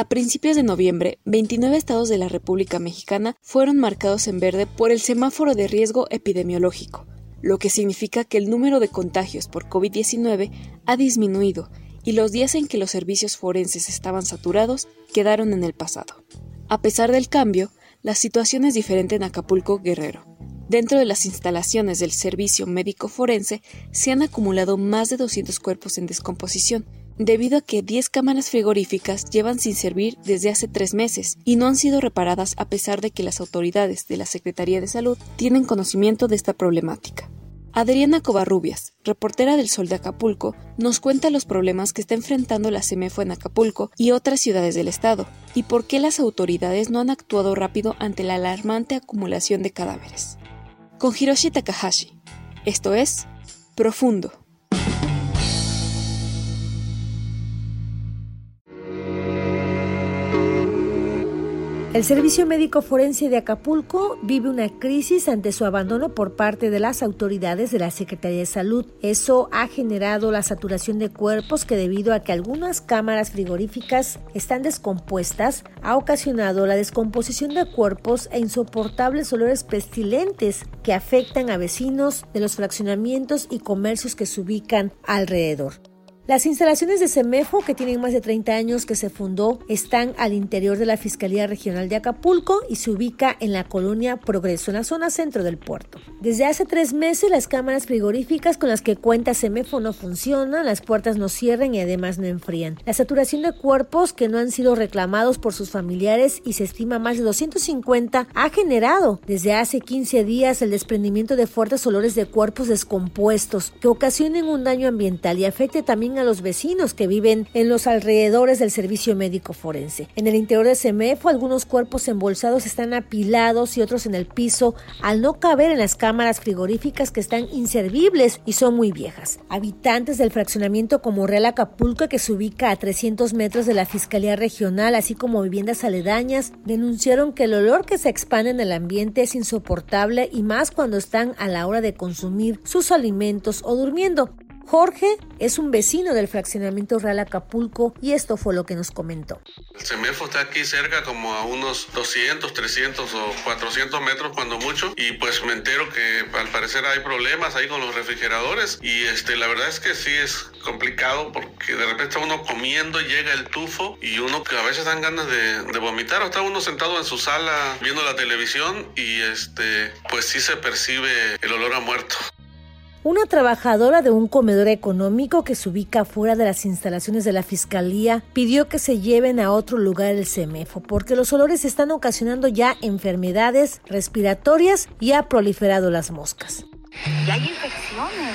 A principios de noviembre, 29 estados de la República Mexicana fueron marcados en verde por el semáforo de riesgo epidemiológico, lo que significa que el número de contagios por COVID-19 ha disminuido y los días en que los servicios forenses estaban saturados quedaron en el pasado. A pesar del cambio, la situación es diferente en Acapulco Guerrero. Dentro de las instalaciones del Servicio Médico Forense se han acumulado más de 200 cuerpos en descomposición, debido a que 10 cámaras frigoríficas llevan sin servir desde hace tres meses y no han sido reparadas a pesar de que las autoridades de la Secretaría de Salud tienen conocimiento de esta problemática. Adriana Covarrubias, reportera del Sol de Acapulco, nos cuenta los problemas que está enfrentando la CEMEFO en Acapulco y otras ciudades del estado, y por qué las autoridades no han actuado rápido ante la alarmante acumulación de cadáveres. Con Hiroshi Takahashi. Esto es Profundo. El Servicio Médico Forense de Acapulco vive una crisis ante su abandono por parte de las autoridades de la Secretaría de Salud. Eso ha generado la saturación de cuerpos que debido a que algunas cámaras frigoríficas están descompuestas, ha ocasionado la descomposición de cuerpos e insoportables olores pestilentes que afectan a vecinos de los fraccionamientos y comercios que se ubican alrededor. Las instalaciones de CEMEFO, que tienen más de 30 años que se fundó, están al interior de la Fiscalía Regional de Acapulco y se ubica en la colonia Progreso, en la zona centro del puerto. Desde hace tres meses, las cámaras frigoríficas con las que cuenta CEMEFO no funcionan, las puertas no cierran y además no enfrían. La saturación de cuerpos que no han sido reclamados por sus familiares y se estima más de 250 ha generado desde hace 15 días el desprendimiento de fuertes olores de cuerpos descompuestos que ocasionen un daño ambiental y afecte también los vecinos que viven en los alrededores del servicio médico forense. En el interior de CEMEFO, algunos cuerpos embolsados están apilados y otros en el piso al no caber en las cámaras frigoríficas que están inservibles y son muy viejas. Habitantes del fraccionamiento como Real Acapulco, que se ubica a 300 metros de la Fiscalía Regional, así como viviendas aledañas, denunciaron que el olor que se expande en el ambiente es insoportable y más cuando están a la hora de consumir sus alimentos o durmiendo. Jorge es un vecino del fraccionamiento Real Acapulco y esto fue lo que nos comentó. El CEMEFO está aquí cerca como a unos 200, 300 o 400 metros cuando mucho y pues me entero que al parecer hay problemas ahí con los refrigeradores y este la verdad es que sí es complicado porque de repente uno comiendo, llega el tufo y uno que a veces dan ganas de, de vomitar o está uno sentado en su sala viendo la televisión y este pues sí se percibe el olor a muerto. Una trabajadora de un comedor económico que se ubica fuera de las instalaciones de la fiscalía pidió que se lleven a otro lugar el CEMEFO porque los olores están ocasionando ya enfermedades respiratorias y ha proliferado las moscas. Ya hay infecciones.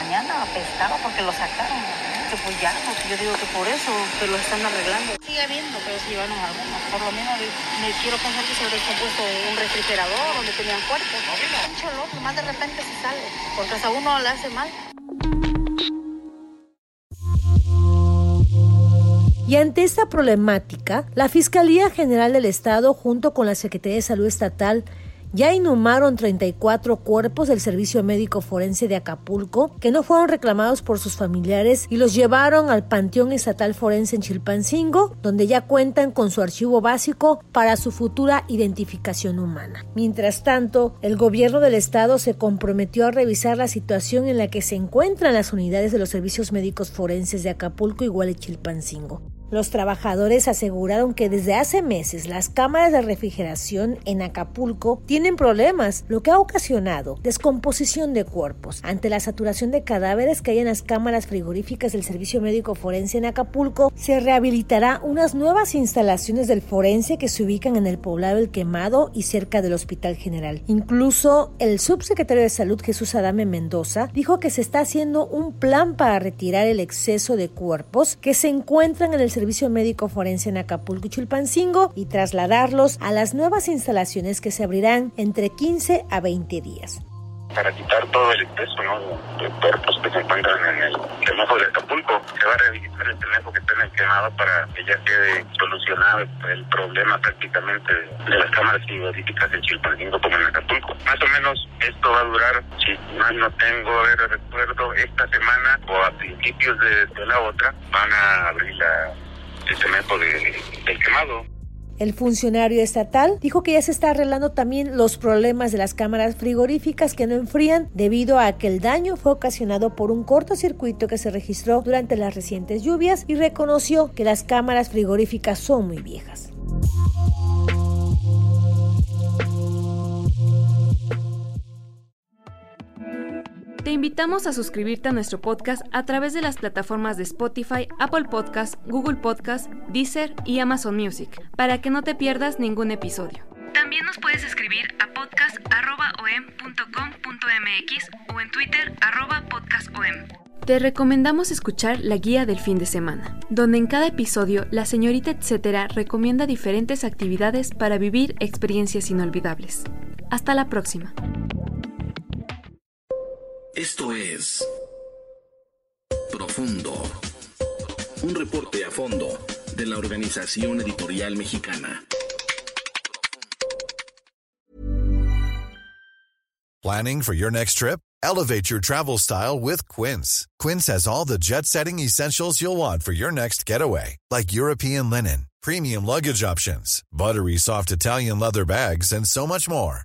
Mañana apestaba porque lo sacaron. Que pues ya, porque yo digo que por eso que lo están arreglando. Sigue habiendo, pero se llevaron algunos. Por lo menos me quiero pensar que se descompuesto un refrigerador donde tenían cuerpos. Mucho olor, más de repente se sale. Porque a uno le hace mal. Y ante esta problemática, la Fiscalía General del Estado, junto con la Secretaría de Salud Estatal, ya inhumaron 34 cuerpos del Servicio Médico Forense de Acapulco que no fueron reclamados por sus familiares y los llevaron al Panteón Estatal Forense en Chilpancingo, donde ya cuentan con su archivo básico para su futura identificación humana. Mientras tanto, el gobierno del estado se comprometió a revisar la situación en la que se encuentran las unidades de los servicios médicos forenses de Acapulco igual y Chilpancingo. Los trabajadores aseguraron que desde hace meses las cámaras de refrigeración en Acapulco tienen problemas, lo que ha ocasionado descomposición de cuerpos. Ante la saturación de cadáveres que hay en las cámaras frigoríficas del Servicio Médico Forense en Acapulco, se rehabilitará unas nuevas instalaciones del forense que se ubican en el poblado El Quemado y cerca del Hospital General. Incluso el subsecretario de Salud Jesús Adame Mendoza dijo que se está haciendo un plan para retirar el exceso de cuerpos que se encuentran en el Servicio Médico Forense en Acapulco y Chilpancingo y trasladarlos a las nuevas instalaciones que se abrirán entre 15 a 20 días para quitar todo el exceso ¿no? de cuerpos que se encuentran en el quemajo de Acapulco. Se va a rehabilitar el quemajo que está quemado para que ya quede solucionado el problema prácticamente de las cámaras frigoríficas en Chilpancingo como en Acapulco. Más o menos esto va a durar, si mal no tengo ver recuerdo, esta semana o a principios de, la otra van a abrir la, el funcionario estatal dijo que ya se está arreglando también los problemas de las cámaras frigoríficas que no enfrían debido a que el daño fue ocasionado por un cortocircuito que se registró durante las recientes lluvias y reconoció que las cámaras frigoríficas son muy viejas. Invitamos a suscribirte a nuestro podcast a través de las plataformas de Spotify, Apple Podcast, Google Podcast, Deezer y Amazon Music, para que no te pierdas ningún episodio. También nos puedes escribir a podcast.om.com.mx o en Twitter podcastom. Te recomendamos escuchar la guía del fin de semana, donde en cada episodio la señorita etcétera recomienda diferentes actividades para vivir experiencias inolvidables. Hasta la próxima. Esto es Profundo. Un reporte a fondo de la Organización Editorial Mexicana. Planning for your next trip? Elevate your travel style with Quince. Quince has all the jet setting essentials you'll want for your next getaway, like European linen, premium luggage options, buttery soft Italian leather bags, and so much more